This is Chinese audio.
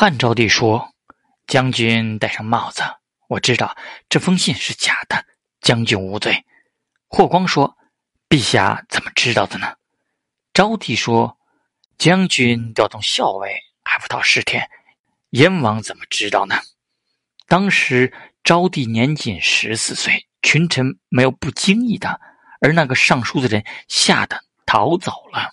汉昭帝说将军戴上帽子我知道这封信是假的将军无罪。霍光说陛下怎么知道的呢？昭帝说将军调动校尉还不到十天。燕王怎么知道呢？当时昭帝年仅十四岁群臣没有不惊异的而那个上书的人吓得逃走了。